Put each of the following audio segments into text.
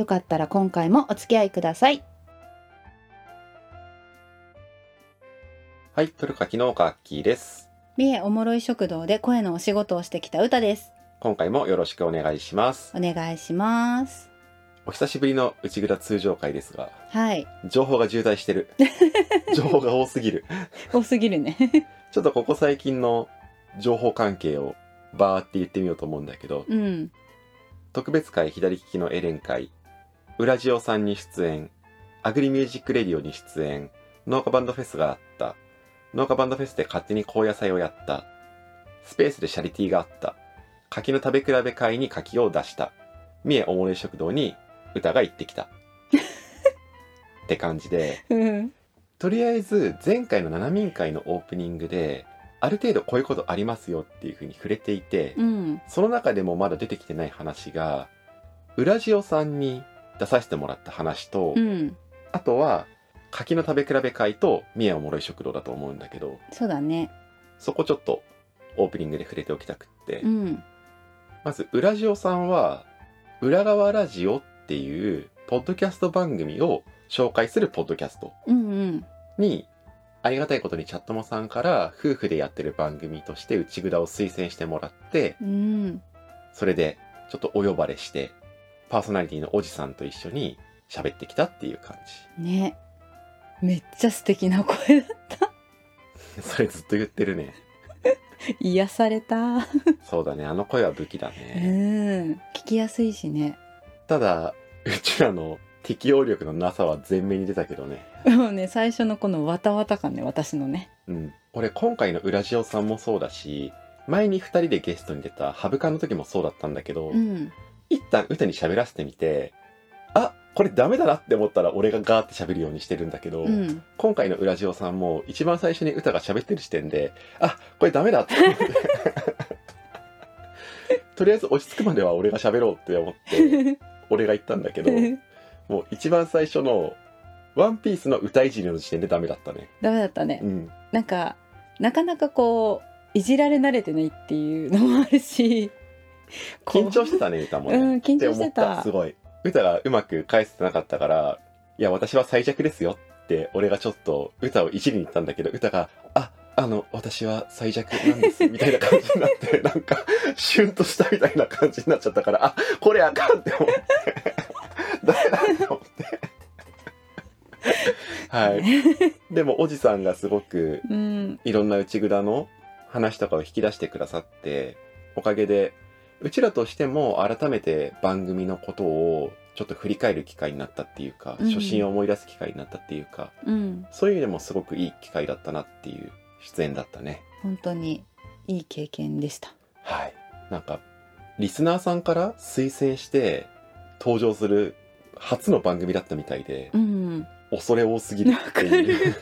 よかったら今回もお付き合いください。はいトルカキ農家アッキーです。三重おもろい食堂で声のお仕事をしてきた歌です。今回もよろしくお願いします。お願いします。お久しぶりの内蔵通常会ですがはい。情報が渋滞してる。情報が多すぎる。多すぎるね。ちょっとここ最近の情報関係をバーって言ってみようと思うんだけどうん。特別回左利きのエレン会ウラジオさんに出演。アグリミュージックレディオに出演。農家バンドフェスがあった。農家バンドフェスで勝手に高野菜をやった。スペースでチャリティーがあった。柿の食べ比べ会に柿を出した。三重おもれ食堂に歌が行ってきた。って感じで。うん。とりあえず前回の七民会のオープニングである程度こういうことありますよっていうふうに触れていて、うん。その中でもまだ出てきてない話が、ウラジオさんに出させてもらった話と、うん。あとは、柿の食べ比べ会と三重おもろい食堂だと思うんだけど、そうだね。そこちょっとオープニングで触れておきたくって、うん。まず、ウラジオさんは、裏側ラジオっていう、ポッドキャスト番組を紹介するポッドキャストうんうん。に、ありがたいことにチャットモさんから夫婦でやってる番組として内札を推薦してもらって、うん。それでちょっとお呼ばれして、パーソナリティのおじさんと一緒に喋ってきたっていう感ねめっちゃ素敵な声だったじ。それずっと言ってるね。癒されたそうだね、あの声は武器だうね。ん聞きやすいしねただ、うちらの適応力のなさは前面に出たけどね。もうね最初のこのわたわた感ね私のねうん。俺今回のウラジオさんもそうだし、前に二人でゲストに出たハブカンの時もそうだったんだけど、うん一旦歌に喋らせてみて、あこれダメだなって思ったら俺がガーって喋るようにしてるんだけど、うん今回のウラジオさんも一番最初に歌が喋ってる時点で、あ、これダメだって思って。とりあえず落ち着くまでは俺が喋ろうって思って、俺が言ったんだけど、もう一番最初のワンピースの歌いじりの時点でダメだったね。ダメだったねうん。なんかなかなかこういじられ慣れてないっていうのもあるし緊張してたね、歌もね。うん緊張してたたすごい。歌がうまく返せてなかったから、いや、私は最弱ですよって、俺がちょっと歌をいじりに行ったんだけど、歌が、あ、あの、私は最弱なんです、みたいな感じになって、なんか、シュンとしたみたいな感じになっちゃったから、あ、これあかんって思って、ダメだって思って。はい。でも、おじさんがすごく、うんいろんな内蔵の話とかを引き出してくださって、おかげで、うちらとしても改めて番組のことをちょっと振り返る機会になったっていうか、うん初心を思い出す機会になったっていうか、うんそういう意味でもすごくいい機会だったなっていう出演だったね。本当にいい経験でしたはい。なんか、リスナーさんから推薦して登場する初の番組だったみたいで、うん恐れ多すぎるっていう。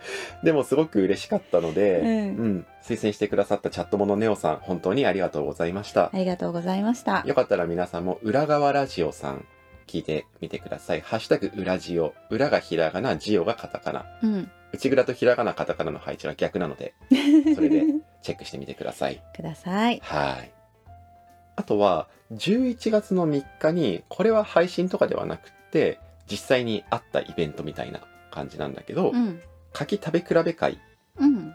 でもすごく嬉しかったので、うんうん、推薦してくださったチャットモのネオさん、本当にありがとうございましたあ。りがとうございましたよかったら皆さんも裏側ラジオさん聞いてみてください。ハッシュタグ裏ジオ。裏がひらがな、ジオがカタカナ。うん内蔵とひらがな、カタカナの配置は逆なので、それでチェックしてみてください。くださいはい。あとは、11月の3日に、これは配信とかではなくて、実際にあったイベントみたいな感じなんだけど、うん柿食べ比べ会うん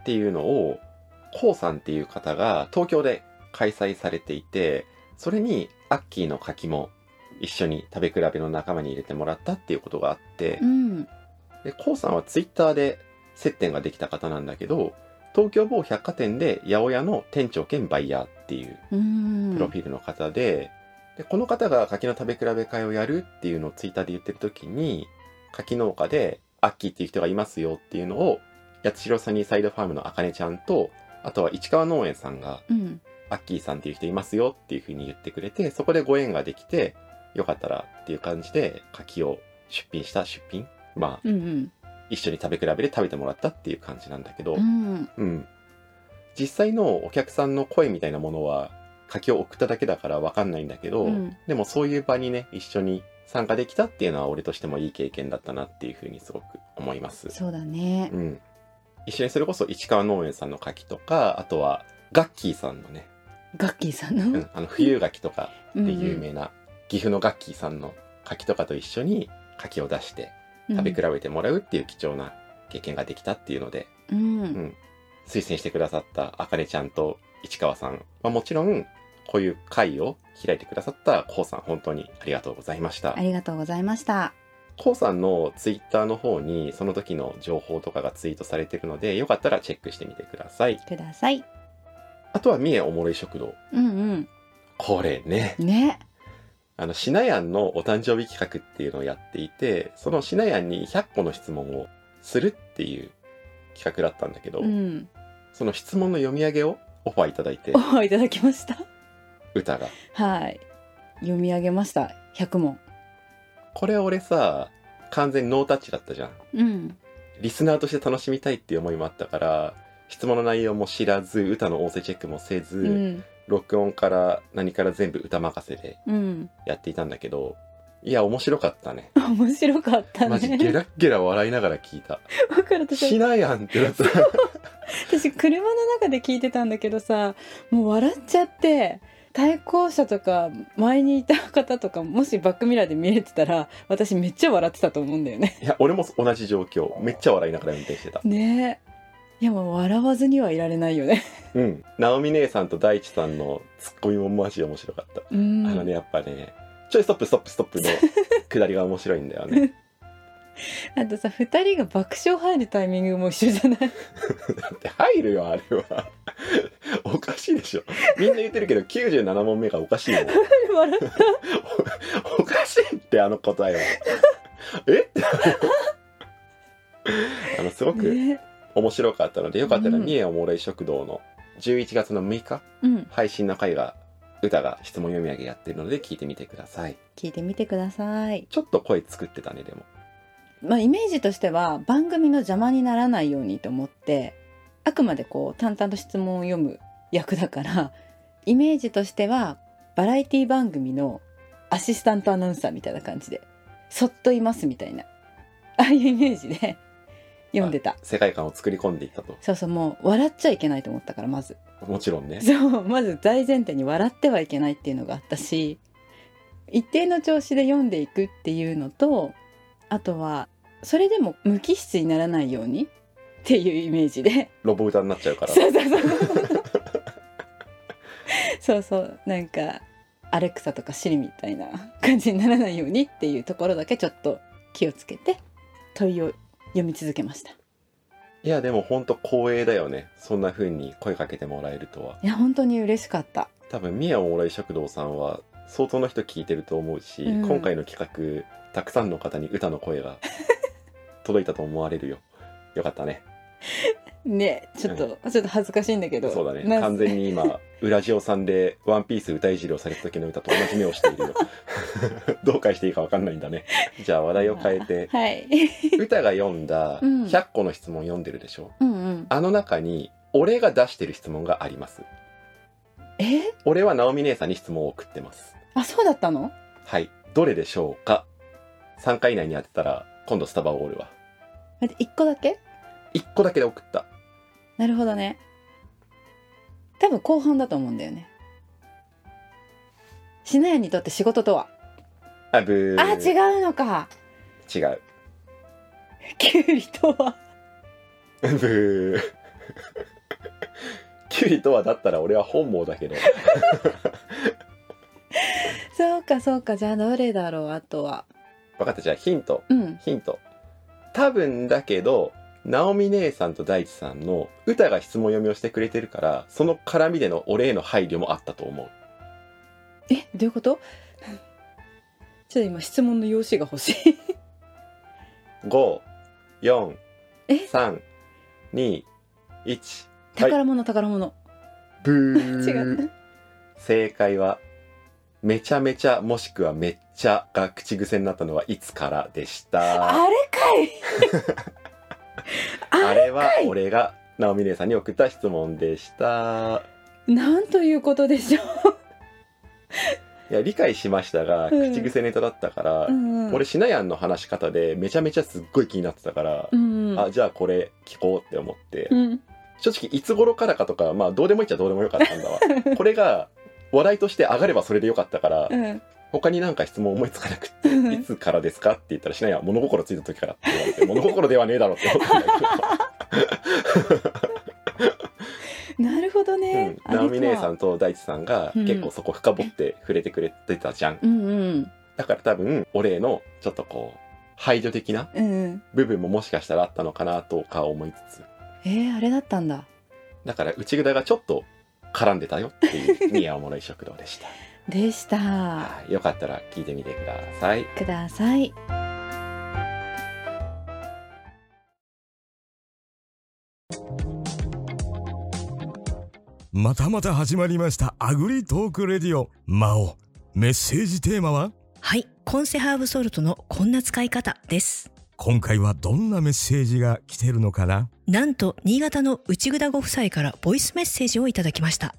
っていうのを、こうさんっていう方が東京で開催されていて、それにアッキーの柿も一緒に食べ比べの仲間に入れてもらったっていうことがあってう、んで、こうさんはツイッターで接点ができた方なんだけど、東京某百貨店で八百屋の店長兼バイヤーっていううん。プロフィールの方で、で、この方が柿の食べ比べ会をやるっていうのをツイッターで言ってる時に、柿農家でアッキーっていう人がいますよっていうのを、八代サニーサイドファームのあかねちゃんと、あとは市川農園さんが、うん。アッキーさんっていう人いますよっていうふうに言ってくれて、そこでご縁ができて、よかったらっていう感じで柿を出品した出品まあうんうん。一緒に食べ比べで食べてもらったっていう感じなんだけど、うん。うん。実際のお客さんの声みたいなものは柿を送っただけだからわかんないんだけど、うん。でもそういう場にね、一緒に参加できたっていうのは俺としてもいい経験だったなっていうふうにすごく思います。そうだね。うん。一緒にそれこそ市川農園さんの柿とか、あとはガッキーさんのね、ガッキーさんの、うん、あの冬柿とかうんで有名な岐阜のガッキーさんの柿とかと一緒に柿を出して食べ比べてもらうっていう貴重な経験ができたっていうので、うん、うん。推薦してくださったあかねちゃんと市川さん。はもちろんこういう会を開いてくださったこうさん本当にありがとうございました。ありがとうございました。こうさんのツイッターの方にその時の情報とかがツイートされてるのでよかったらチェックしてみてください。ください。あとは三重おもろい食堂うん。これね。うんね。あのシナヤンのお誕生日企画っていうのをやっていてそのシナヤンに100個の質問をするっていう企画だったんだけど、うん。その質問の読み上げをオファーいただいて。おいただきました歌が。はい。読み上げました。100問。これ俺さ完全ノータッチだったじゃん。うん。リスナーとして楽しみたいっていう思いもあったから質問の内容も知らず歌の音声チェックもせず、うん。録音から何から全部歌任せでうん。やっていたんだけどいや面白かったね。面白かったね。マジゲラッゲラ笑いながら聞いた。わかる。私しないやんってなった。私車の中で聞いてたんだけどさもう笑っちゃって対向車とか前にいた方とかもしバックミラーで見れてたら私めっちゃ笑ってたと思うんだよね。いや俺も同じ状況。めっちゃ笑いながら運転してた。ね。えいやもう笑わずにはいられないよね。うん。直美姉さんと大地さんのツッコミもマジ面白かった。うん。あのね、やっぱね、ちょいストップストップストップのくだりが面白いんだよね。あとさ2人が爆笑入るタイミングも一緒じゃない？だって入るよ、あれは。おかしいでしょ。みんな言ってるけど、97問目がおかしいもん。笑っお おかしいって、あの答えは。え？ってあの、すごく面白かったので、よかったら、うん三重おもろい食堂の11月の6日、うん配信の回が、歌が質問読み上げやってるので、聞いてみてください。聞いてみてくださいちょっと声作ってたね、でも。まあイメージとしては番組の邪魔にならないようにと思ってあくまでこう淡々と質問を読む役だからイメージとしてはバラエティ番組のアシスタントアナウンサーみたいな感じでそっといますみたいなああいうイメージで読んでた世界観を作り込んでいったと。そうそうもう笑っちゃいけないと思ったからまずもちろんね。そうまず大前提に笑ってはいけないっていうのがあったし一定の調子で読んでいくっていうのとあとはそれでも無機質にならないように？っていうイメージで。ロボ歌になっちゃうから。そうそうそう。そうそう。なんかアレクサとかシリみたいな感じにならないようにっていうところだけちょっと気をつけて問いを読み続けました。いや、でも本当光栄だよね。そんな風に声かけてもらえるとは。いや本当に嬉しかった。多分、宮おもろい食堂さんは相当の人聞いてると思うし、うん。今回の企画、たくさんの方に歌の声が届いたと思われるよ。よかったね。ねちょっと、ちょっと恥ずかしいんだけどそうだね。な完全に今、ウラジオさんでワンピース歌いじりをされた時の歌と同じ目をしているよ。どう返していいかわかんないんだね。じゃあ話題を変えて、はい歌が読んだうん100個の質問読んでるでしょ。うんうんあの中に、俺が出してる質問があります。え？俺は直美姉さんに質問を送ってます。あそうだったの？はい。どれでしょうか ?3 回以内に当てたら、今度スタバをおるわ。待って1個だけ？1個だけで送った。なるほどね多分後半だと思うんだよねしなやにとって仕事とは？あ、ブー。あ違うのか違う。キュウリとは？ブー。キュウリとはだったら俺は本望だけど。そうかそうかじゃあどれだろう？あとは分かった。じゃあヒント。うんヒント。多分だけど、直美姉さんと大地さんの歌が質問読みをしてくれてるから、その絡みでの俺への配慮もあったと思う。えどういうこと？ちょっと今質問の用紙が欲しい5、4、え？3、2、1。はい。宝物宝物、ブ 違ーっ。正解は、めちゃめちゃもしくはめっちゃが口癖になったのはいつからでした？あれかい。あれは俺が直美姉さんに送った質問でした。なんということでしょいや理解しましたがうん。口癖ネタだったから、う、うんうん、俺しなやんの話し方でめちゃめちゃすっごい気になってたから、うんうん、あじゃあこれ聞こうって思って、うん、正直いつ頃からかとかまあどうでもいいっちゃどうでもよかったんだわ。これが話題として上がればそれでよかったから、うん、他になんか質問思いつかなくってうんいつからですかって言ったらしなや物心ついた時からって言われて物心ではねえだろって思ったんだなるほどけど、ね。うん、直美姉さん。んと大地さんがうん結構そこ深掘って触れてくれてたじゃん、うんうんだから多分俺へのちょっとこう排除的なうんうん。部分ももしかしたらあったのかなとか思いつつえー、あれだったんだ。だから内札がちょっと絡んでたよっていう宮尾物食堂でしたでした。はいよかったら聞いてみてくださいください。またまた始まりましたアグリトークレディオ魔王メッセージテーマは？はい、コンセハーブソルトのこんな使い方です。今回はどんなメッセージが来てるのかな？なんと、新潟の内ぐだご夫妻からボイスメッセージをいただきました。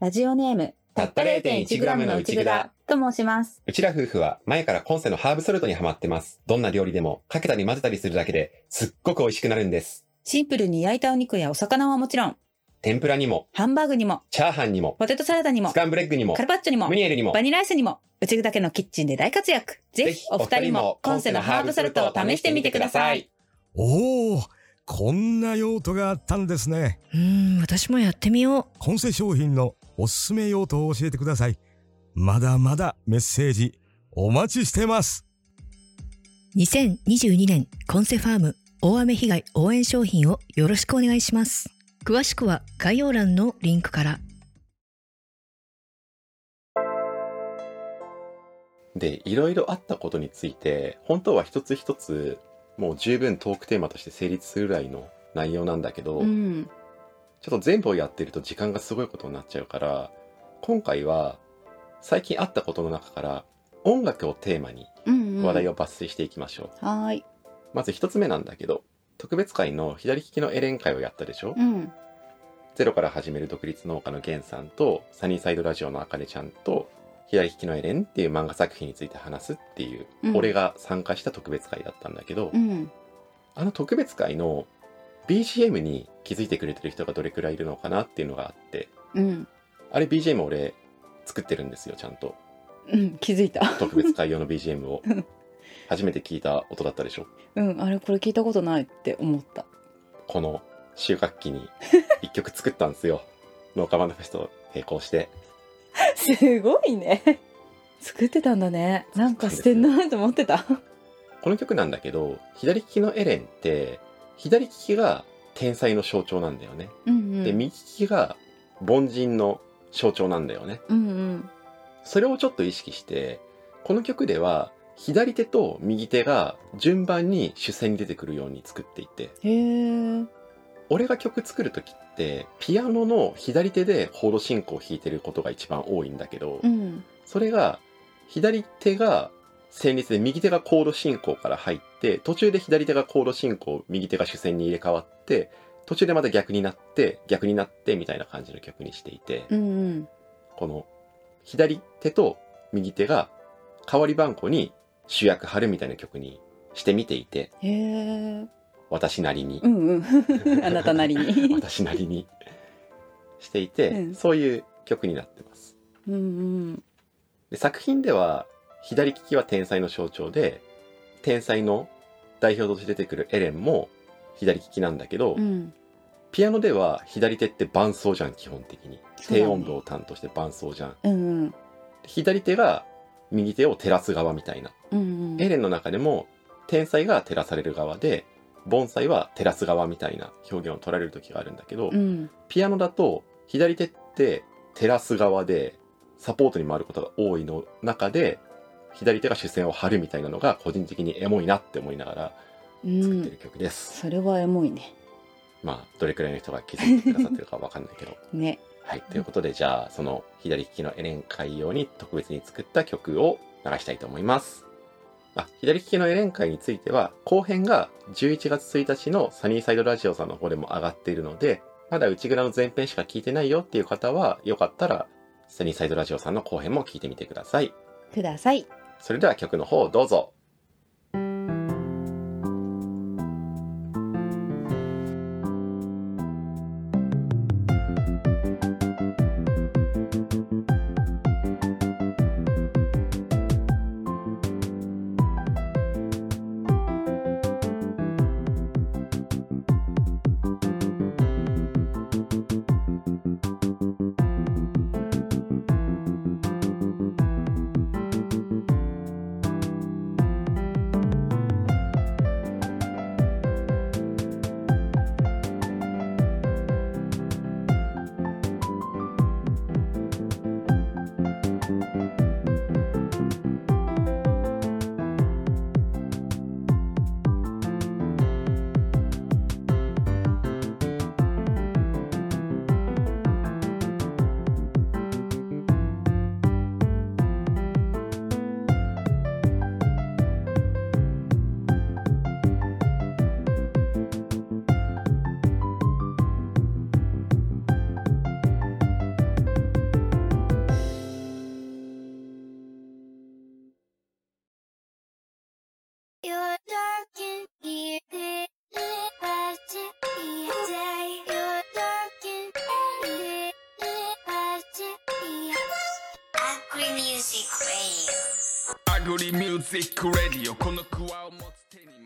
ラジオネーム。たった 0.1g の内札と申します。うちら夫婦は前から今世のハーブソルトにハマってます。どんな料理でもかけたり混ぜたりするだけですっごく美味しくなるんです。シンプルに焼いたお肉やお魚はもちろん、天ぷらにも、ハンバーグにも、チャーハンにも、ポテトサラダにもス、カンブレッグにもカ、ルパッチョにもム、ニエルにもバ、ニラアイスにも、うちぐだけのキッチンで大活躍。ぜひお二人も今世のハーブソルトを試してみてください。。おおこんな用途があったんですねうーん、私もやってみよう。コンセ商品のおすすめ用途を教えてくださいまだまだメッセージお待ちしてます2022年コンセファーム大雨被害応援商品をよろしくお願いします。詳しくは概要欄のリンクから。で、いろいろあったことについて、本当は一つ一つ、もう十分トークテーマとして成立するぐらいの内容なんだけど、うん。ちょっと全部をやってると時間がすごいことになっちゃうから、今回は最近あったことの中から音楽をテーマにうん、うん。話題を抜粋していきましょう。はーい。まず一つ目なんだけど、特別会の左利きのエレン会をやったでしょ、うん。ゼロから始める独立農家のゲンさんと、サニーサイドラジオのあかねちゃんと、左利きのエレンっていう漫画作品について話すっていう、うん俺が参加した特別会だったんだけど、うん。あの特別会の BGM に気づいてくれてる人がどれくらいいるのかなっていうのがあって、うん。あれ BGM 俺作ってるんですよ、ちゃんと。うん。気づいた。特別会用の BGM をうん。初めて聞いた音だったでしょ？うん。あれ、これ聞いたことないって思った。この収穫期に一曲作ったんですよ。農家バンドフェスと並行して。すごいね。作ってたんだね。なんかしてんなと思ってた。この曲なんだけど、左利きのエレンって、左利きが天才の象徴なんだよね。うんうん。で、右利きが凡人の象徴なんだよね。うんうん。それをちょっと意識して、この曲では、左手と右手が順番に主戦に出てくるように作っていて、へえ。俺が曲作るときって、ピアノの左手でコード進行を弾いてることが一番多いんだけど、うん。それが、左手が旋律で右手がコード進行から入って、途中で左手がコード進行、右手が主旋に入れ替わって、途中でまた逆になって、逆になってみたいな感じの曲にしていて、うんうん。この左手と右手が代わり番号に主役張るみたいな曲にしてみていて。私なりにう、んうん。あなたなりに。私なりにしていて、うんそういう曲になってます。うんうん。で作品では左利きは天才の象徴で天才の代表として出てくるエレンも左利きなんだけど、うん。ピアノでは左手って伴奏じゃん基本的にそうだね低音度を担当して伴奏じゃんうんうん。左手が右手を照らす側みたいな、うんうん。エレンの中でも天才が照らされる側で盆栽は照らす側みたいな表現を取られる時があるんだけど、うん。ピアノだと左手って照らす側でサポートに回ることが多いの中で左手が主戦を張るみたいなのが個人的にエモいなって思いながらうん作ってる。曲です、それはエモいね。まあどれくらいの人が気づいてくださってるかわかんないけど ね。はい、ということでじゃあその左利きのエレン会用に特別に作った曲を流したいと思います。あ左利きのエレン会については後編が11月1日のサニーサイドラジオさんの方でも上がっているのでまだ内蔵の前編しか聞いてないよっていう方はよかったらサニーサイドラジオさんの後編も聞いてみてください。くださいそれでは曲の方どうぞ。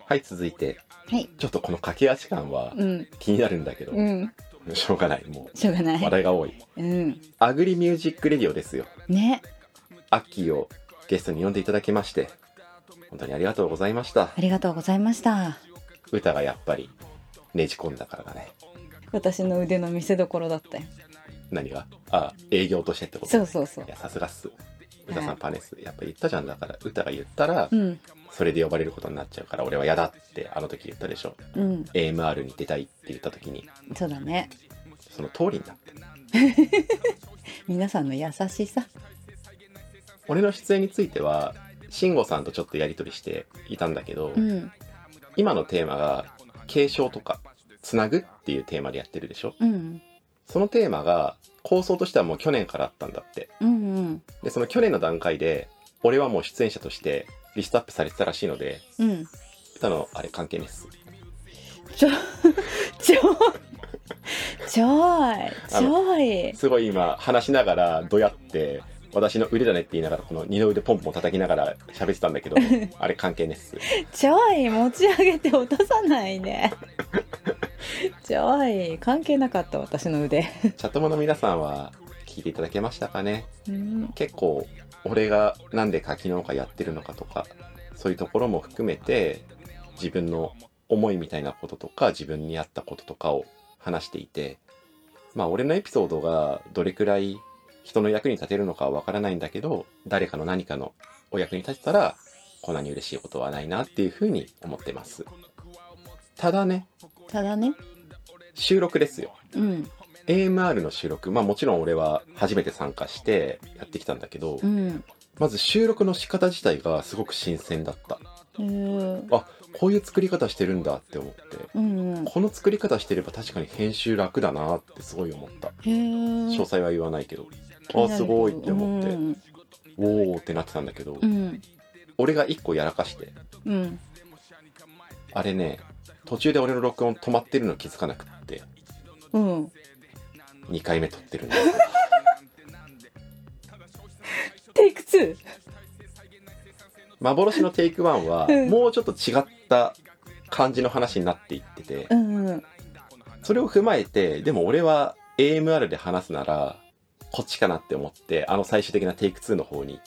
はい、続いて、はいちょっとこの駆け足感はうん気になるんだけど、うんしょうがない。もう、しょうがない話題が多い。うんアグリミュージックレディオですよ。ねアッキーをゲストに呼んでいただきまして、本当にありがとうございましたあ。りがとうございました歌がやっぱりねじ込んだからだね。私の腕の見せ所だったよ何が？あ、営業としてってこと？そうそうそういや、さすがっす。歌さんパネェっす。やっぱ言ったじゃん。だから、歌が言ったら、うんそれで呼ばれることになっちゃうから、俺は嫌だってあの時言ったでしょ。うん AMR に出たいって言った時に、そうだねその通りになって。皆さんの優しさ俺の出演については、慎吾さんとちょっとやりとりしていたんだけど、うん今のテーマが継承とかつなぐっていうテーマでやってるでしょうんそのテーマが構想としてはもう去年からあったんだって。うんうん。でその去年の段階で俺はもう出演者としてリストアップされてたらしいのでうん。歌のあれ関係ないっす。ちょちょちょいちょい。すごい今話しながらどやって私の腕だねって言いながらこの二の腕ポンポン叩きながら喋ってたんだけど あれ関係ねっす。ちょい持ち上げて落とさないで ちょい関係なかった私の腕。チャットモの皆さんは聞いていただけましたかね？うん。結構俺がなんで柿農家やってるのかとかそういうところも含めて自分の思いみたいなこととか自分に合ったこととかを話していてまあ俺のエピソードがどれくらい人の役に立てるのかはわからないんだけど誰かの何かのお役に立てたらこんなに嬉しいことはないなっていうふうに思ってます。ただね。ただね。収録ですよ。うん。AMR の収録。まあもちろん俺は初めて参加してやってきたんだけど、うん。まず収録の仕方自体がすごく新鮮だった。へー。あ、こういう作り方してるんだって思って。うんうん。この作り方してれば確かに編集楽だなってすごい思った。詳細は言わないけど。あ、すごいって思って、うん。おーってなってたんだけど、うん。俺が一個やらかして、うん。あれね、途中で俺の録音止まってるの気づかなくって、うん。2回目撮ってるんです。テイク2幻のテイク1はうん。もうちょっと違った感じの話になっていってて、うんうん。それを踏まえて、でも俺は AMR で話すなら、こっちかなって思って、あの最終的なテイク2の方に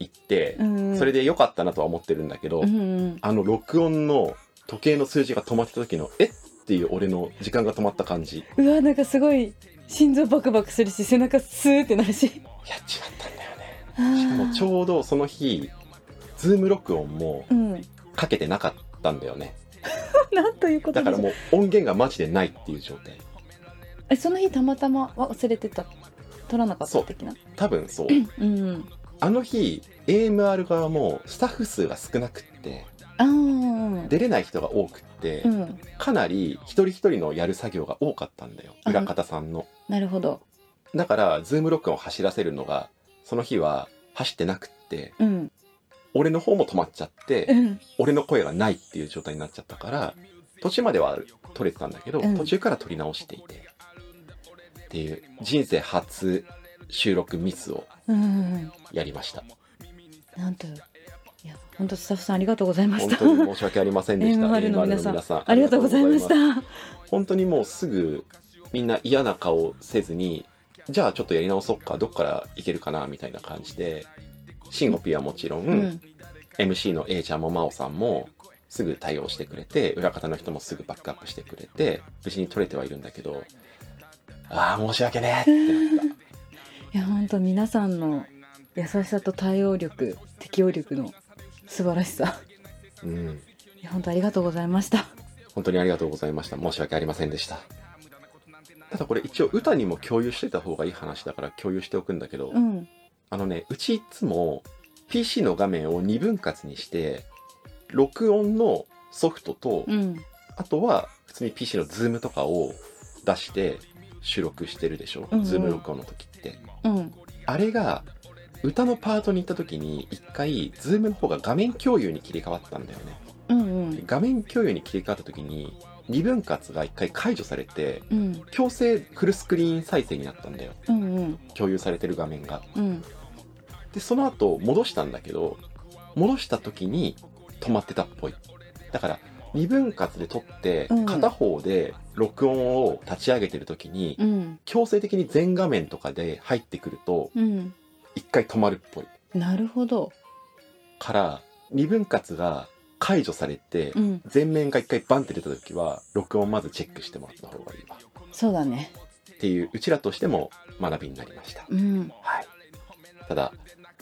行って、うん。それで良かったなとは思ってるんだけど、うんうんあの録音の時計の数字が止まってた時の、えっていう俺の時間が止まった感じ、うわなんかすごい心臓バクバクするし背中スーってなるし。やっちまったんだよね。しかもちょうどその日、ズーム録音もうん。かけてなかったんだよね。なんということだからもう音源がマジでないっていう状態。えその日たまたま忘れてた取らなかった的な。多分そう。うん。あの日 AMR 側もスタッフ数が少なくって出れない人が多くって、うん。かなり一人一人のやる作業が多かったんだよ。あ裏方さんの。なるほど。だからズーム録音を走らせるのがその日は走ってなくってうん。俺の方も止まっちゃって、うん。俺の声がないっていう状態になっちゃったから途中までは撮れてたんだけど、うん。途中から撮り直していてっていう人生初収録ミスをうん。やりました。なんといや本当スタッフさんありがとうございました。本当に申し訳ありませんでした。MR の皆さんさん。ありがとうございました。本当にもうすぐみんな嫌な顔せずにじゃあちょっとやり直そうかどっからいけるかなみたいな感じでシンゴピはもちろん、うん。MC の A ちゃんも真央さんもすぐ対応してくれて裏方の人もすぐバックアップしてくれて無事に取れてはいるんだけどああ申し訳ねえ。ってなっいや本当皆さんの優しさと対応力適応力の素晴らしさ。たうん。いや本当ありがとうございました。本当にありがとうございました。申し訳ありませんでした。ただこれ一応歌にも共有してた方がいい話だから共有しておくんだけど、うん。あのねうちいつも PC の画面を2分割にして録音のソフトと、うん。あとは普通に PC のズームとかを出して収録してるでしょ、うんうん。ズーム録音の時って。うん。あれが歌のパートに行った時に一回ズームの方が画面共有に切り替わったんだよね。うんうん。画面共有に切り替わった時に2分割が一回解除されてうん。強制フルスクリーン再生になったんだよ。うんうん。共有されてる画面が。うん。でその後戻したんだけど戻した時に止まってたっぽい。だから2分割で撮ってうん。片方で録音を立ち上げてる時にうん。強制的に全画面とかで入ってくるとうん。一回止まるっぽい。なるほど。から2分割が解除されてうん。全面が一回バンって出た時は録音まずチェックしてもらった方がいいわ。そうだね。っていううちらとしても学びになりました。うん。はい。ただ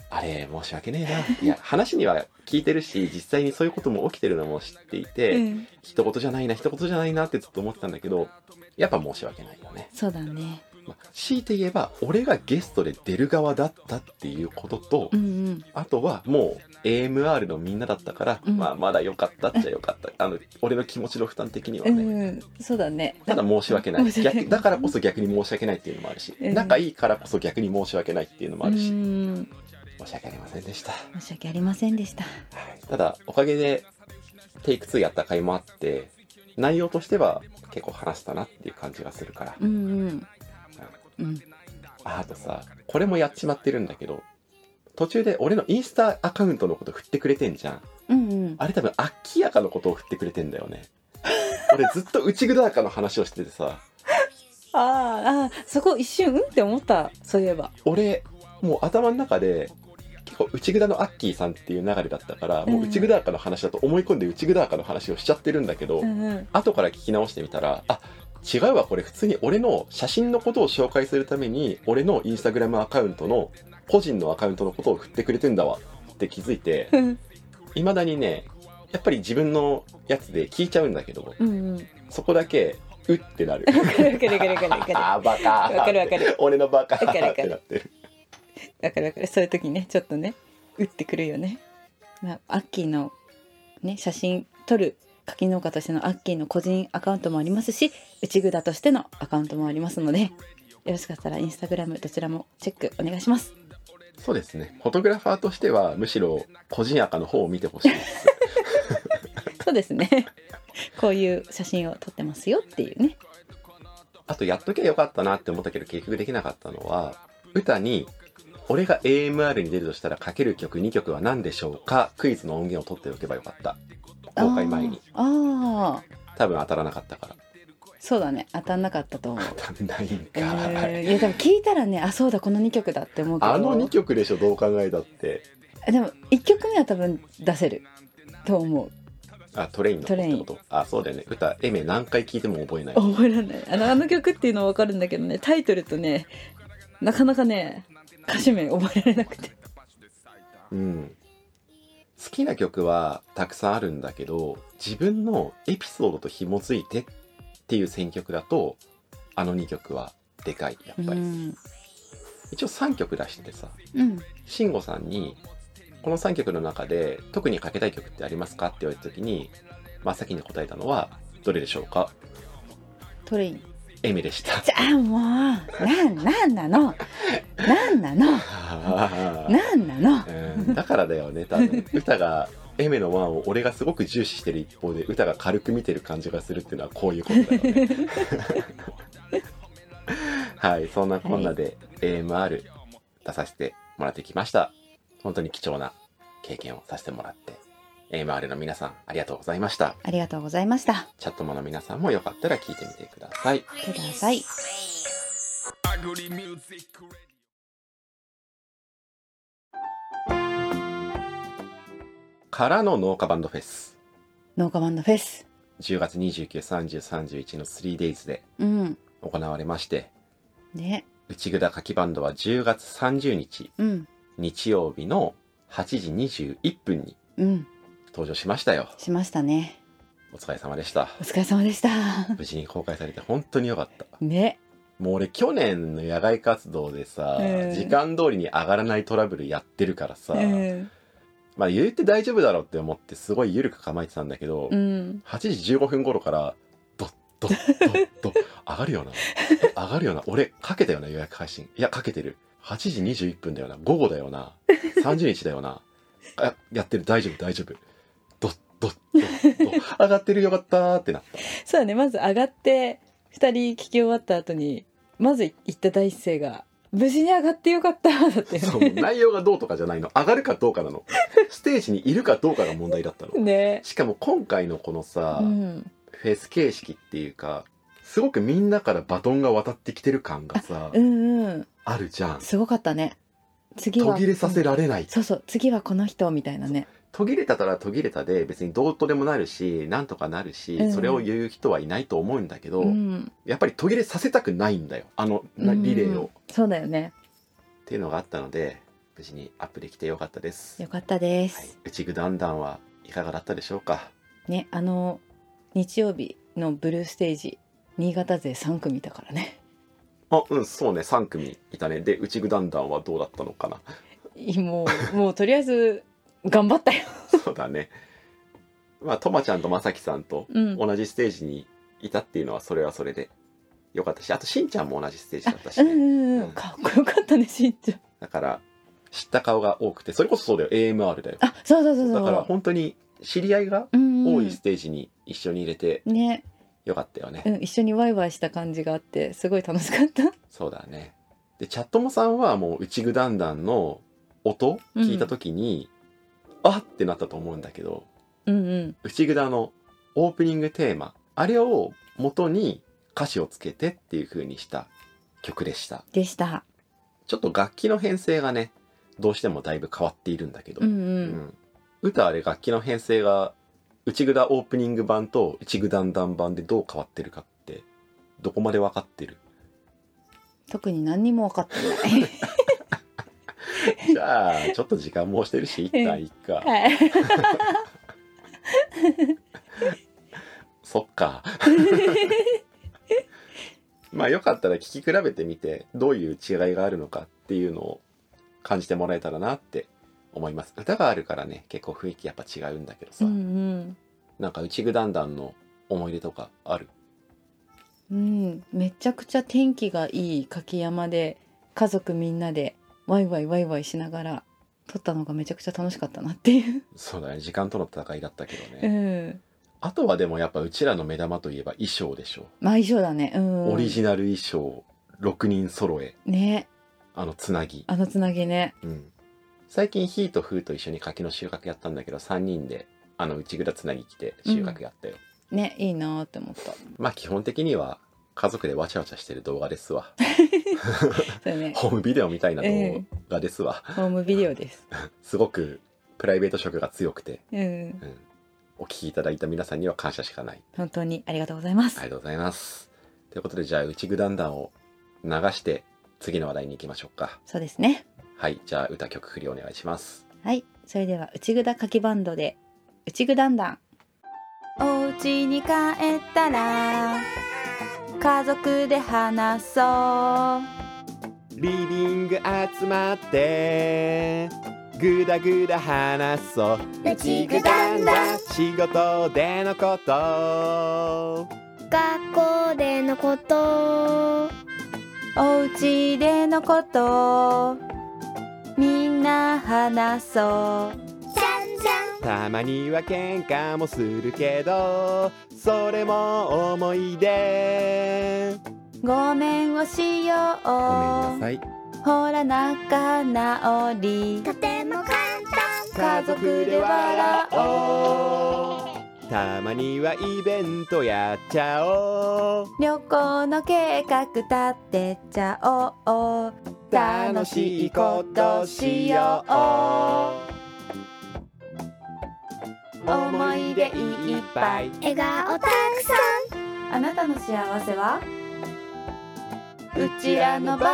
あれ申し訳ねえな。いや話には聞いてるし実際にそういうことも起きてるのも知っていて、うん。一言じゃないな一言じゃないなってずっと思ってたんだけどやっぱ申し訳ないよね、そうだね。まあ強いて言えば俺がゲストで出る側だったっていうことと、うんうん。あとはもう AMR のみんなだったから、うん。まあまだ良かったっちゃ良かった。あの俺の気持ちの負担的にはうね、ん。そうだね。ただ申し訳ない。申し訳ない逆だからこそ逆に申し訳ないっていうのもあるし、うん。仲いいからこそ逆に申し訳ないっていうのもあるし、うん申し訳ありませんでした、申し訳ありませんでした。はい。ただおかげでテイク2やった回もあって内容としては結構話したなっていう感じがするから、うんうん。うん。ああとさこれもやっちまってるんだけど途中で俺のインスタアカウントのこと振ってくれてんじゃん。うんうん。あれ多分アッキーアカのことを振ってくれてんだよね。俺ずっと内ぐだアカの話をしててさ。あーあーそこ一瞬？うんって思った？そういえば。俺もう頭の中で結構内ぐだのアッキーさんっていう流れだったから、もう内ぐだアカの話だと思い込んで内ぐだアカの話をしちゃってるんだけど、うんうん。後から聞き直してみたらあ違うわこれ普通に俺の写真のことを紹介するために俺のインスタグラムアカウントの個人のアカウントのことを振ってくれてんだわって気づいてうん。いまだにねやっぱり自分のやつで聞いちゃうんだけどうんうん。そこだけうってなる。わかるわかるわかるわかる。わかるあーバカ。ーわかるわかる。俺のバカってなってるわかるわかるそういう時ねちょっとね打ってくるよね、まあ、アッキーのね写真撮る柿農家としてのアッキーの個人アカウントもありますし内ぐだとしてのアカウントもありますのでよろしかったらインスタグラムどちらもチェックお願いします。そうですね。フォトグラファーとしてはむしろ個人アカの方を見てほしいです。そうですね。こういう写真を撮ってますよっていうね。あとやっときゃよかったなって思ったけど結局できなかったのは歌に俺が AMR に出るとしたらかける曲2曲は何でしょうか？クイズの音源を取っておけばよかった。公開前に。あー。あー。多分当たらなかったから。そうだね。当たんなかったと思う。当たんないんか、えー。いやでも聞いたらねあそうだこの2曲だって思うけど。あの2曲でしょどう考えたって。でも1曲目は多分出せる。と思う。あトレインの子ってこと？あそうだよね。歌エメ何回聞いても覚えない。覚えられないあのあの曲っていうのは分かるんだけどねタイトルとねなかなかね歌詞名覚えられなくて。うん。好きな曲はたくさんあるんだけど自分のエピソードと紐づいてっていう選曲だとあの2曲はでかいやっぱり、うん。一応3曲出してさうん。慎吾さんにこの3曲の中で特にかけたい曲ってありますか？って言われた時に真っ先に答えたのはどれでしょうか？トレインエミでした。じゃあもうなんなんなの？なんなの？なんなの？うんだからだよね多分。歌がエメのワンを俺がすごく重視してる一方で歌が軽く見てる感じがするっていうのはこういうことだよね。はいそんなこんなで AMR 出させてもらってきました。本当に貴重な経験をさせてもらって AMR の皆さんありがとうございました。ありがとうございました。チャットモの皆さんもよかったら聞いてみてください。ください。からの農家バンドフェス。農家バンドフェス。10月293031の 3days でうん。行われましてね。内蔵かきバンドは10月30日うん。日曜日の8時21分にうん登場しましたよ。しましたね。お疲れ様でした。お疲れ様でした。無事に公開されて本当に良かった。ね。もう俺去年の野外活動でさ、うん。時間通りに上がらないトラブルやってるからさ、うん。まあ言って大丈夫だろうって思ってすごい緩く構えてたんだけど、うん。8時15分頃からドッドッドッドッ上がるよな。え上がるよな。俺かけたよな予約配信。いやかけてる。8時21分だよな。午後だよな。30日だよな。あやってる。大丈夫大丈夫ドッ上がってるよかったーってなった。そうだねまず上がって2人聞き終わった後にまず言った第一声が「無事に上がってよかった」だって。そう内容がどうとかじゃないの。上がるかどうかなの。ステージにいるかどうかが問題だったの。ね。しかも今回のこのさ、うん。フェス形式っていうかすごくみんなからバトンが渡ってきてる感がさうんうん。あるじゃん。すごかったね。次は。途切れさせられない。そうそう。次はこの人みたいなね途切れたら途切れたで別にどうとでもなるしなんとかなるし、うん。それを言う人はいないと思うんだけど、うん。やっぱり途切れさせたくないんだよあのなリレーを、うんっそうだよね。ていうのがあったので無事にアップできてよかったです。よかったではい。す、内ぐだんだんはいかがだったでしょうか？ねあの日曜日のブルーステージ新潟勢3組いたからね。あうんそうね3組いたね。で内ぐだんだんはどうだったのかな？もうもうとりあえず頑張ったよ。そうだね。まあとまちゃんとまさきさんとうん。同じステージにいたっていうのはそれはそれでよかったしあとしんちゃんも同じステージだったしね、うんうんかっこよかったねしんちゃん。だから知った顔が多くてそれこそそうだよ。AMR だよ。あそうそうそうそう。だから本当に知り合いが多いステージに一緒に入れてね、よかったよね、うん、一緒にワイワイした感じがあってすごい楽しかった。そうだね。でチャットモさんはもう内ぐだんだんの音聞いた時に、あってなったと思うんだけどうんうん。内ぐだのオープニングテーマあれを元に歌詞をつけてっていう風にした曲でした。でした。ちょっと楽器の編成がねどうしてもだいぶ変わっているんだけど、うんううん。ん歌あれ楽器の編成が内ぐだオープニング版と内ぐだんだん版でどう変わってるかってどこまで分かってる？特に何にも分かってない じゃあちょっと時間も押してるし一旦いっか。はい。そっか。まあよかったら聴き比べてみてどういう違いがあるのかっていうのを感じてもらえたらなって思います。歌があるからね結構雰囲気やっぱ違うんだけどさ、うんなんか内ぐだんだんの思い出とかある？うんうん。めちゃくちゃ天気がいい柿山で家族みんなでワイワイワイワイしながら撮ったのがめちゃくちゃ楽しかったなっていう、そうだね時間との戦いだったけどうね、ん、あとはでもやっぱうちらの目玉といえば衣装でしょ、まあ衣装だね。うん。オリジナル衣装6人揃え。ね。あのつなぎ。あのつなぎね。うん、最近ヒーとフーと一緒に柿の収穫やったんだけど3人であの内蔵つなぎ来て収穫やったよ、ねいいなーって思った。まあ基本的には家族でわちゃわちゃしてる動画ですわ。そうね。ホームビデオみたいな動画ですわ、ホームビデオです。すごくプライベート色が強くて、うん。うん、お聞きいただいた皆さんには感謝しかない。本当にありがとうございます、ありがとうございます。ということでじゃあ内ぐだんだんを流して次の話題に行きましょうか。そうですね。はい。じゃあ歌曲振りお願いします。はい。それでは内ぐだかきバンドで内ぐだんだん。お家に帰ったら家族で話そう。リビング集まってぐだぐだ話そう。うちぐだんだん仕事でのこと。学校でのこと。お家でのこと。みんな話そうたまには喧嘩もするけどそれも思い出。ごめんをしよう。ごめんなさい。ほら仲直り。とても簡家単族で笑おう。たまにはイベントやっちゃおう。旅行の計画立てちゃおう。楽しいことしよう思い出いっぱい。笑顔たくさあなたの幸せは？うちらの場合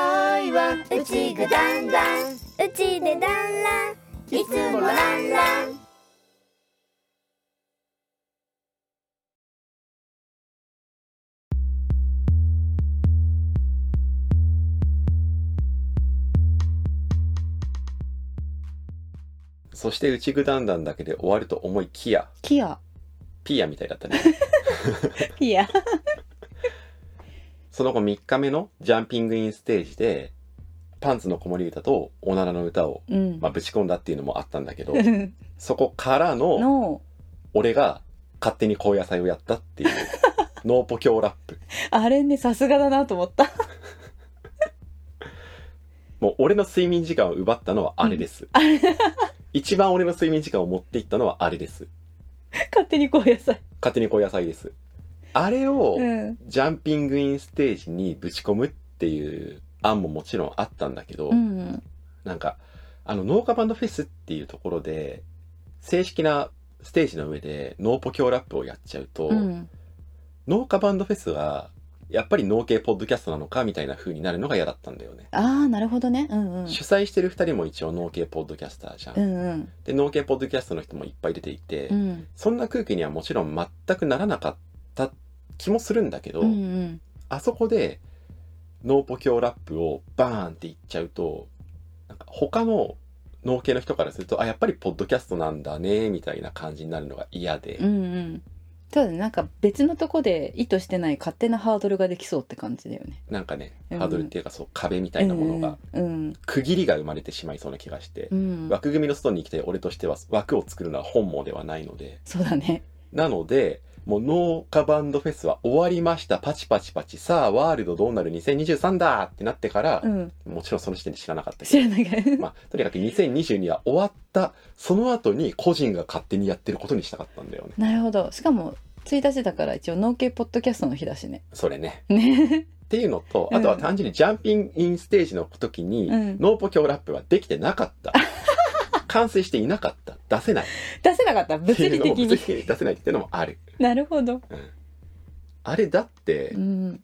はんうちぐだんだん。うちでだんらん。いつもランランそして内ぐだんだんだけで終わると思いきやキアピアみたいだったね。ピア その後3日目のジャンピングインステージでパンツの子守歌とおならの歌を、うん。まあ、ぶち込んだっていうのもあったんだけど そこからのの俺が勝手に高野菜をやったっていうノーポ教ラップ。あれねさすがだなと思った。もう俺の睡眠時間を奪ったのはあれです、一番俺の睡眠時間を持っていったのはあれです。勝手にこう野菜。勝手に高野菜です。あれをうん。ジャンピングインステージにぶち込むっていう案ももちろんあったんだけど、うんなんかあの農家バンドフェスっていうところで正式なステージの上でノーポ教ラップをやっちゃうと、うん。農家バンドフェスはやっぱり農系ポッドキャストなのかみたいな風になるのが嫌だったんだよね、ああなるほどね。うんうん。主催してる2人も一応農系ポッドキャスターじゃん、うんうん。で農系ポッドキャストの人もいっぱい出ていて、うん。そんな空気にはもちろん全くならなかった気もするんだけど、うんうん。あそこでノーポ教ラップをバーンって言っちゃうとなんか他の農系の人からするとあやっぱりポッドキャストなんだねみたいな感じになるのが嫌で、うんうんそうだねなんか別のとこで意図してない勝手なハードルができそうって感じだよね。なんかねうん。ハードルっていうかそう壁みたいなものがうん区切りが生まれてしまいそうな気がしてう、ん。枠組みの外に来て俺としては枠を作るのは本望ではないので。そうだね。なのでもう農家バンドフェスは終わりました。パチパチパチ。さあワールドどうなる？2023だ！ってなってからう、ん。もちろんその時点で知らなかったけど。知らないからまあ、とにかく2022は終わった。その後に個人が勝手にやってることにしたかったんだよね。なるほど。しかも1日だから一応農系ポッドキャストの日だしね。それね。ね。っていうのとうん。あとは単純にジャンピングインステージの時に、うん。ノーポ教ラップはできてなかった完成していなかった。出せない。っ出せなかった。て物理的に。出せないっていうのもある、なるほど。うん。あれだってうん。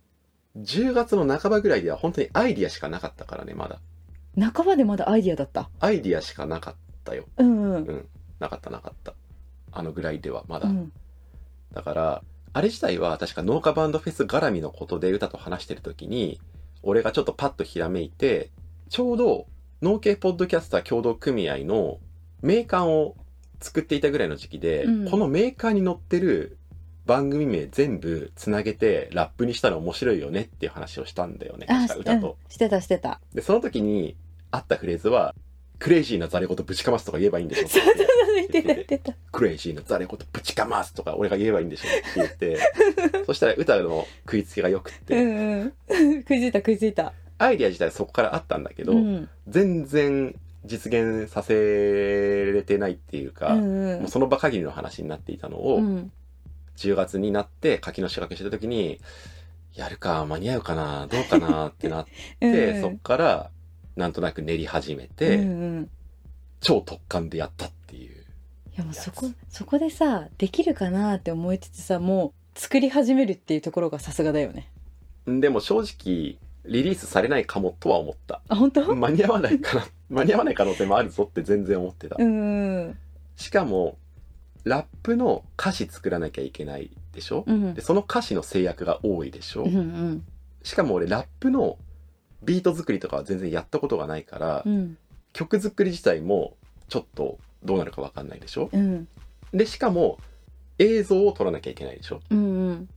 10月の半ばぐらいでは本当にアイディアしかなかったからねまだ。半ばでまだアイディアだった。アイディアしかなかったよ。うんうん。うん。なかったなかった。あのぐらいではまだ、うん。だから、あれ自体は確か農家バンドフェス絡みのことで歌と話してる時に、俺がちょっとパッとひらめいて、ちょうど農系ポッドキャスター協同組合の名鑑を作っていたぐらいの時期で、うん。この名鑑に載ってる番組名全部つなげてラップにしたら面白いよねっていう話をしたんだよね。あ確か歌と。うんしてたしてた。で、その時にあったフレーズは、クレイジーなザレ言ぶちかますとか言えばいいんでしょそうそうそう言ってた言ってクレイジーなザレ言ぶちかますとか俺が言えばいいんでしょって言ってそしたら歌の食いつきがよくっうて、んうん。食いついた食いついたアイディア自体はそこからあったんだけど、うん。全然実現させれてないっていうか、うんもうその場限りの話になっていたのを、うん。10月になって書きの仕掛けした時にやるか間に合うかなどうかなってなって、うん。そっからなんとなく練り始めて、うんうん。超特感でやったっていう。いやもうそこそこでさできるかなって思いつつさもう作り始めるっていうところがさすがだよね。でも正直リリースされないかもとは思った。あ本当？間に合わないかな。間に合わない可能性もあるぞって全然思ってた、うんしかもラップの歌詞作らなきゃいけないでしょ、うんでその歌詞の制約が多いでしょ、うんうん。しかも俺ラップのビート作りとかは全然やったことがないから、うん。曲作り自体もちょっとどうなるかわかんないでしょ？うん。でしかも映像を撮らなきゃいけないでしょ？うんうん。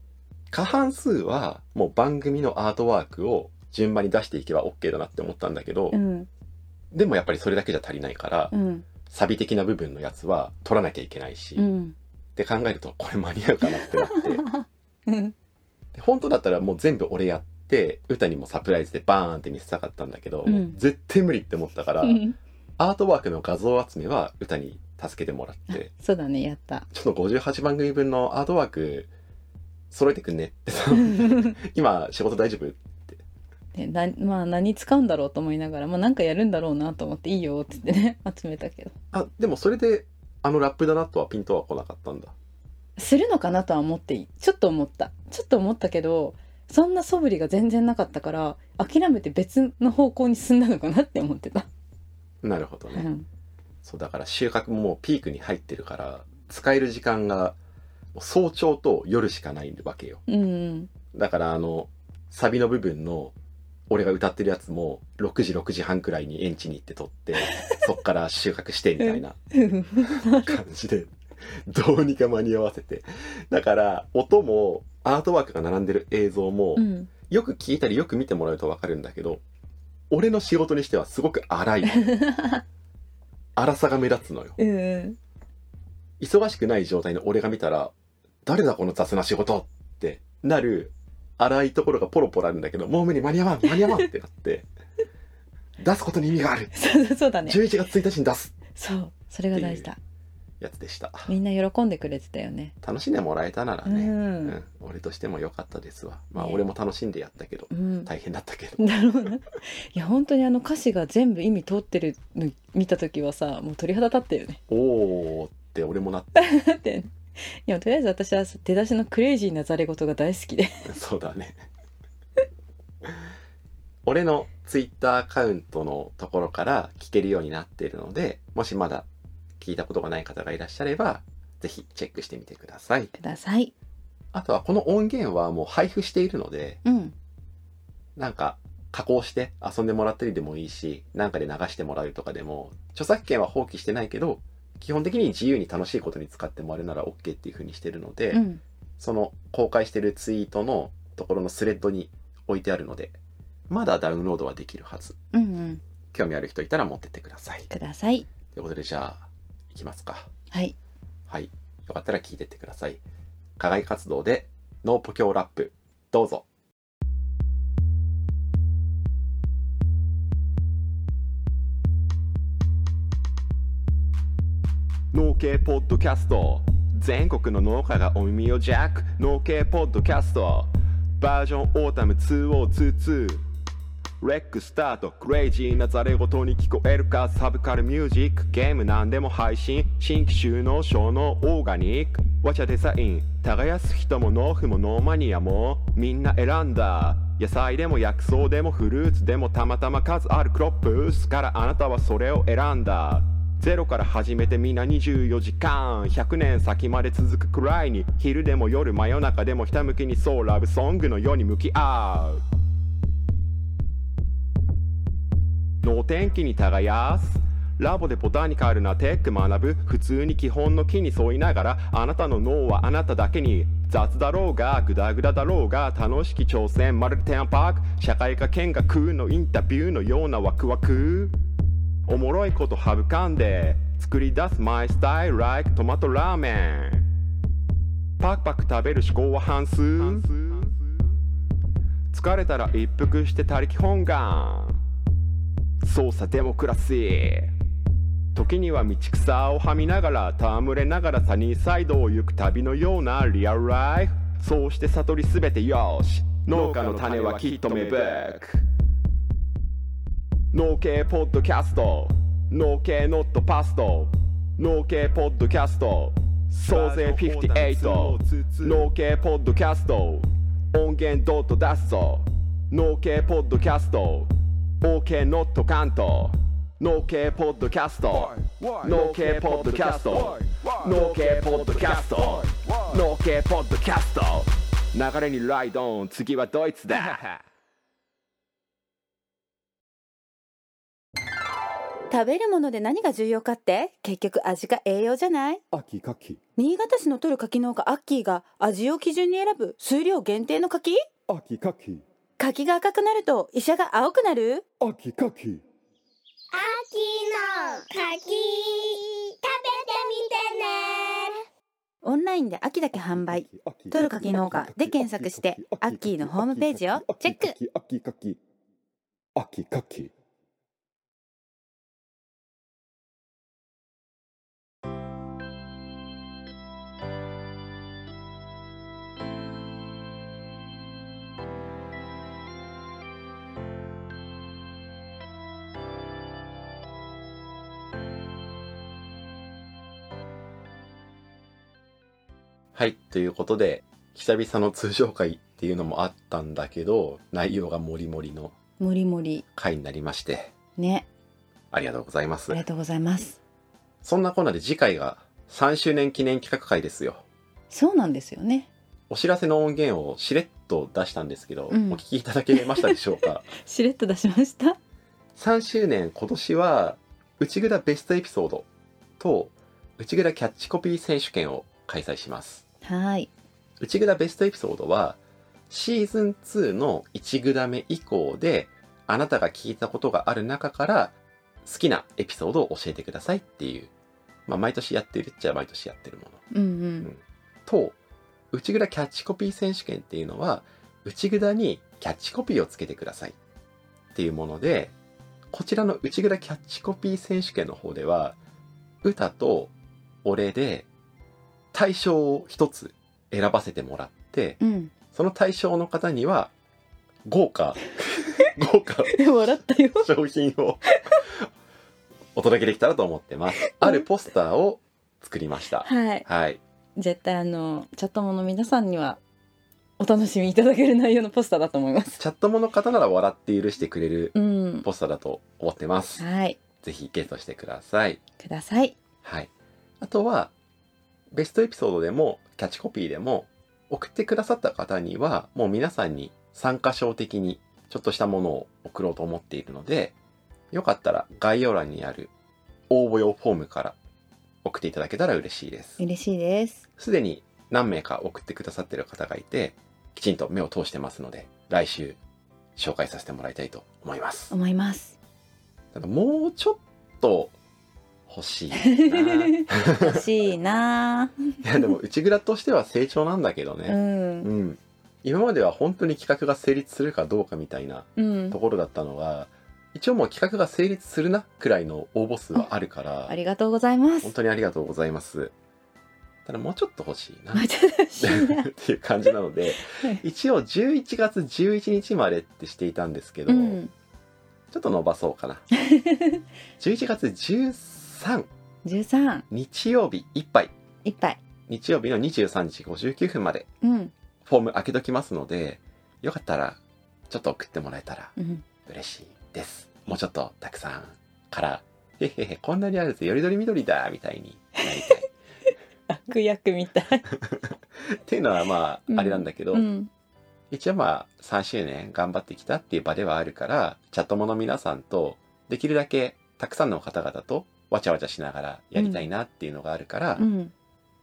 過半数はもう番組のアートワークを順番に出していけば OK だなって思ったんだけど、うん。でもやっぱりそれだけじゃ足りないから、うん。サビ的な部分のやつは撮らなきゃいけないし、っうん。て考えるとこれ間に合うかなってなって。うん。で本当だったらもう全部俺やって歌にもサプライズでバーンって見せたかったんだけど、絶対無理って思ったから、うん。アートワークの画像集めは歌に助けてもらって。そうだねやった。ちょっと58番組分のアートワーク揃えてくんねって 今仕事大丈夫？でなまあ何使うんだろうと思いながら、まあ、なんかやるんだろうなと思っていいよって言ってね 集めたけど。あでもそれであのラップだなとはピントは来なかったんだ。するのかなとは思っていい。ちょっと思った。ちょっと思ったけどそんな素振りが全然なかったから諦めて別の方向に進んだのかなって思ってた、なるほどね、うん、そうだから収穫ももうピークに入ってるから使える時間が早朝と夜しかないわけよ。うんうん。だからあのサビの部分の俺が歌ってるやつも6時6時半くらいに園地に行って撮って そっから収穫してみたいな感じでどうにか間に合わせて。だから音もアートワークが並んでる映像も、うん。よく聞いたりよく見てもらうと分かるんだけど俺の仕事にしてはすごく荒い。荒さが目立つのよ。うん。忙しくない状態の俺が見たら誰だこの雑な仕事ってなる荒いところがポロポロあるんだけどもう無理間に合わん間に合わんって なって出すことに意味がある。そうそうだね。11月1日に出す。そうそれが大事だ。やつでした。みんな喜んでくれてたよね。楽しんでもらえたならね、うん。うん俺としても良かったですわ。まあね。俺も楽しんでやったけどうん。大変だったけど。だろうないや本当にあの歌詞が全部意味通ってるの見た時はさもう鳥肌立ってるよね。おーって俺もなって。だっていやとりあえず私は出だしのクレイジーなざれ言が大好きで。そうだね。俺のツイッターアカウントのところから聞けるようになっているのでもしまだ聞いたことがない方がいらっしゃればぜひチェックしてみてください。ください。あとはこの音源はもう配布しているのでうん。なんか加工して遊んでもらったりでもいいしなんかで流してもらうとかでも著作権は放棄してないけど基本的に自由に楽しいことに使ってもらえるなら OK っていう風にしてるので、うん。その公開してるツイートのところのスレッドに置いてあるのでまだダウンロードはできるはず。うんうん。興味ある人いたら持ってってください。ください。ということでじゃあいきますか。はい。はい。よかったら聞いてってください。課外活動でノーポ教ラップ。どうぞ農系ポッドキャスト。全国の農家がお耳をジャック。農系ポッドキャスト。 Version Autumn 2022 Rec Start。クレイジーな戯れ言に聞こえるか。サブカルミュージック。ゲームなんでも配信。新規就農しようのオーガニック。わちゃデザイン。耕す人も農夫も農マニアも。みんな選んだ。野菜でも薬草でもフルーツでもたまたま数ある Crops からあなたはそれを選んだ。ゼロから始めてみんな24時間。100年先まで続くくらいに昼でも夜真夜中でもひたむきにそうラブソングのように向き合う。能天気に耕す。ラボでボタニカルなテック学ぶ。普通に基本の木に沿いながらあなたの脳はあなただけに雑だろうがグダグダだろうが楽しき挑戦。まるでテーマパーク。社会科見学のインタビューのようなワクワク。おもろいこと省かんで作り出すマイスタイル like トマトラーメン。パクパク食べる思考は半数。疲れたら一服して他力本願。操作デモクラシー。時には道草をはみながら戯れながらサニーサイドを行く旅のようなリアルライフ。そうして悟りすべてよし。農家の種はきっと芽吹く。農系ポッドキャスト。農系ノットパスト。農系ポッドキャスト。総勢58農系ポッドキャスト。音源ドット出すぞ。農系ポッドキャスト。OK ノット関東農系ポッドキャスト。農系ポッドキャスト。農系ポッドキャスト。農系ポッドキャスト。流れにライドオン。次はドイツだ 食べるもので何が重要かって？結局味か栄養じゃない？秋柿。新潟市の取る柿農家アッキーが味を基準に選ぶ数量限定の柿？秋柿。柿が赤くなると医者が青くなる？秋柿。秋の柿。食べてみてね。オンラインで秋だけ販売。取る柿農家で検索してアッキーのホームページをチェック。秋柿秋柿はい、ということで、久々の通常回っていうのもあったんだけど、内容がもりもりのもりもり。回になりまして、ね。ありがとうございます。あり。がとうございます。そんなこんなで次回が3周年記念企画会ですよ。そうなんですよね。お知らせの音源をしれっと出したんですけど、うん。お聞きいただけましたでしょうか？しれっと出しました？3周年今年は内蔵ベストエピソードと内蔵キャッチコピー選手権を開催しますはい。内蔵ベストエピソードはシーズン2の1蔵目以降であなたが聞いたことがある中から好きなエピソードを教えてくださいっていう、まあ、毎年やってるっちゃ毎年やってるもの。うんうん。と内蔵キャッチコピー選手権っていうのは内蔵にキャッチコピーをつけてくださいっていうものでこちらの内蔵キャッチコピー選手権の方では歌と俺で対象を一つ選ばせてもらってうん。その対象の方には豪華 豪華商品を お届けできたらと思ってます。あるポスターを作りました。はい。はい。絶対あのチャットモの皆さんにはお楽しみいただける内容のポスターだと思います。チャットモの方なら笑って許してくれるうん。ポスターだと思ってます。はい。ぜひゲットしてください。ください。はい。あとは、ベストエピソードでも、キャッチコピーでも、送ってくださった方には、もう皆さんに参加賞的にちょっとしたものを送ろうと思っているので、よかったら概要欄にある応募用フォームから送っていただけたら嬉しいです。嬉しいですすでに何名か送ってくださっている方がいて、きちんと目を通してますので、来週紹介させてもらいたいと思います。思いますただもうちょっと欲しいな。い欲しいなやでも内蔵としては成長なんだけどうね。んうん。今までは本当に企画が成立するかどうかみたいなうんところだったのが、一応もう企画が成立するなくらいの応募数はあるからあ、りがとうございます本当にありがとうございます。ただもうちょっと欲しいな。まあちょっと欲しいな っていう感じなので、はい一応11月11日までってしていたんですけど、うんちょっと伸ばそうかな。11月13 13日曜日いっぱい。いっぱい日曜日の23時59分まで。うん。フォーム開けときますので、よかったらちょっと送ってもらえたらうん。嬉しいです。もうちょっとたくさんから、へへへ、こんなにあるとよりどりみどりだみたいになりたい。悪役みたい。っていうのはまあ、あれなんだけど、うん。一応まあ3周年頑張ってきたっていう場ではあるから、チャットモの皆さんとできるだけたくさんの方々とわちゃわちゃしながらやりたいなっていうのがあるから、うん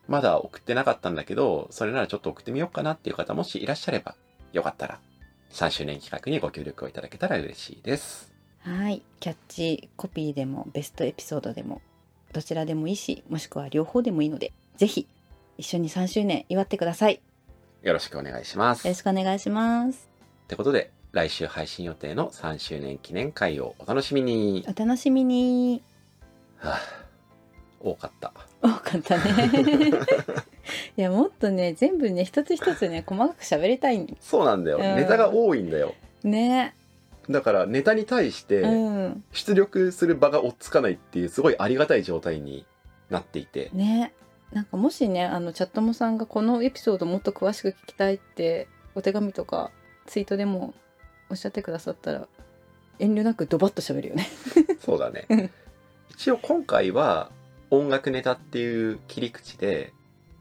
まだ送ってなかったんだけど、それならちょっと送ってみようかなっていう方もしいらっしゃれば、よかったら3周年企画にご協力をいただけたら嬉しいです。はいキャッチコピーでもベストエピソードでもどちらでもいいしもしくは両方でもいいのでぜひ一緒に3周年祝ってくださいよよろしくお願いします。ろしくお願いしますってことで、来週配信予定の3周年記念会をお楽しみに。お楽しみにはあ、多かった。多かったね いやもっとね全部ね一つ一つね細かく喋りたいんそうなんだよ。うんネタが多いんだよ。ねだからネタに対してうん出力する場が追っつかないっていうすごいありがたい状態になっていて。ねなんかもしねあのチャットモさんがこのエピソードもっと詳しく聞きたいってお手紙とかツイートでもおっしゃってくださったら遠慮なくドバッと喋るよねそうだね。一応今回は音楽ネタっていう切り口で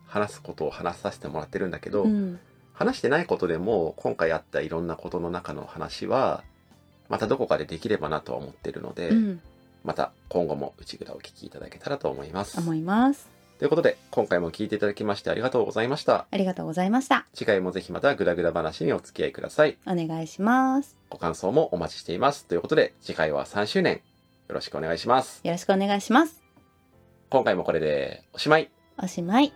話すことを話させてもらってるんだけど、うん話してないことでも今回あったいろんなことの中の話はまたどこかでできればなとは思ってるので、うんまた今後も内蔵をお聞きいただけたらと思います。思いますということで、今回も聞いていただきましてありがとうございました。ありがとうございました次回もぜひまたグダグダ話にお付き合いください。お願いしますご感想もお待ちしています。ということで、次回は3周年。よろしくお願いします。よろしくお願いします今回もこれでおしまい。おしまい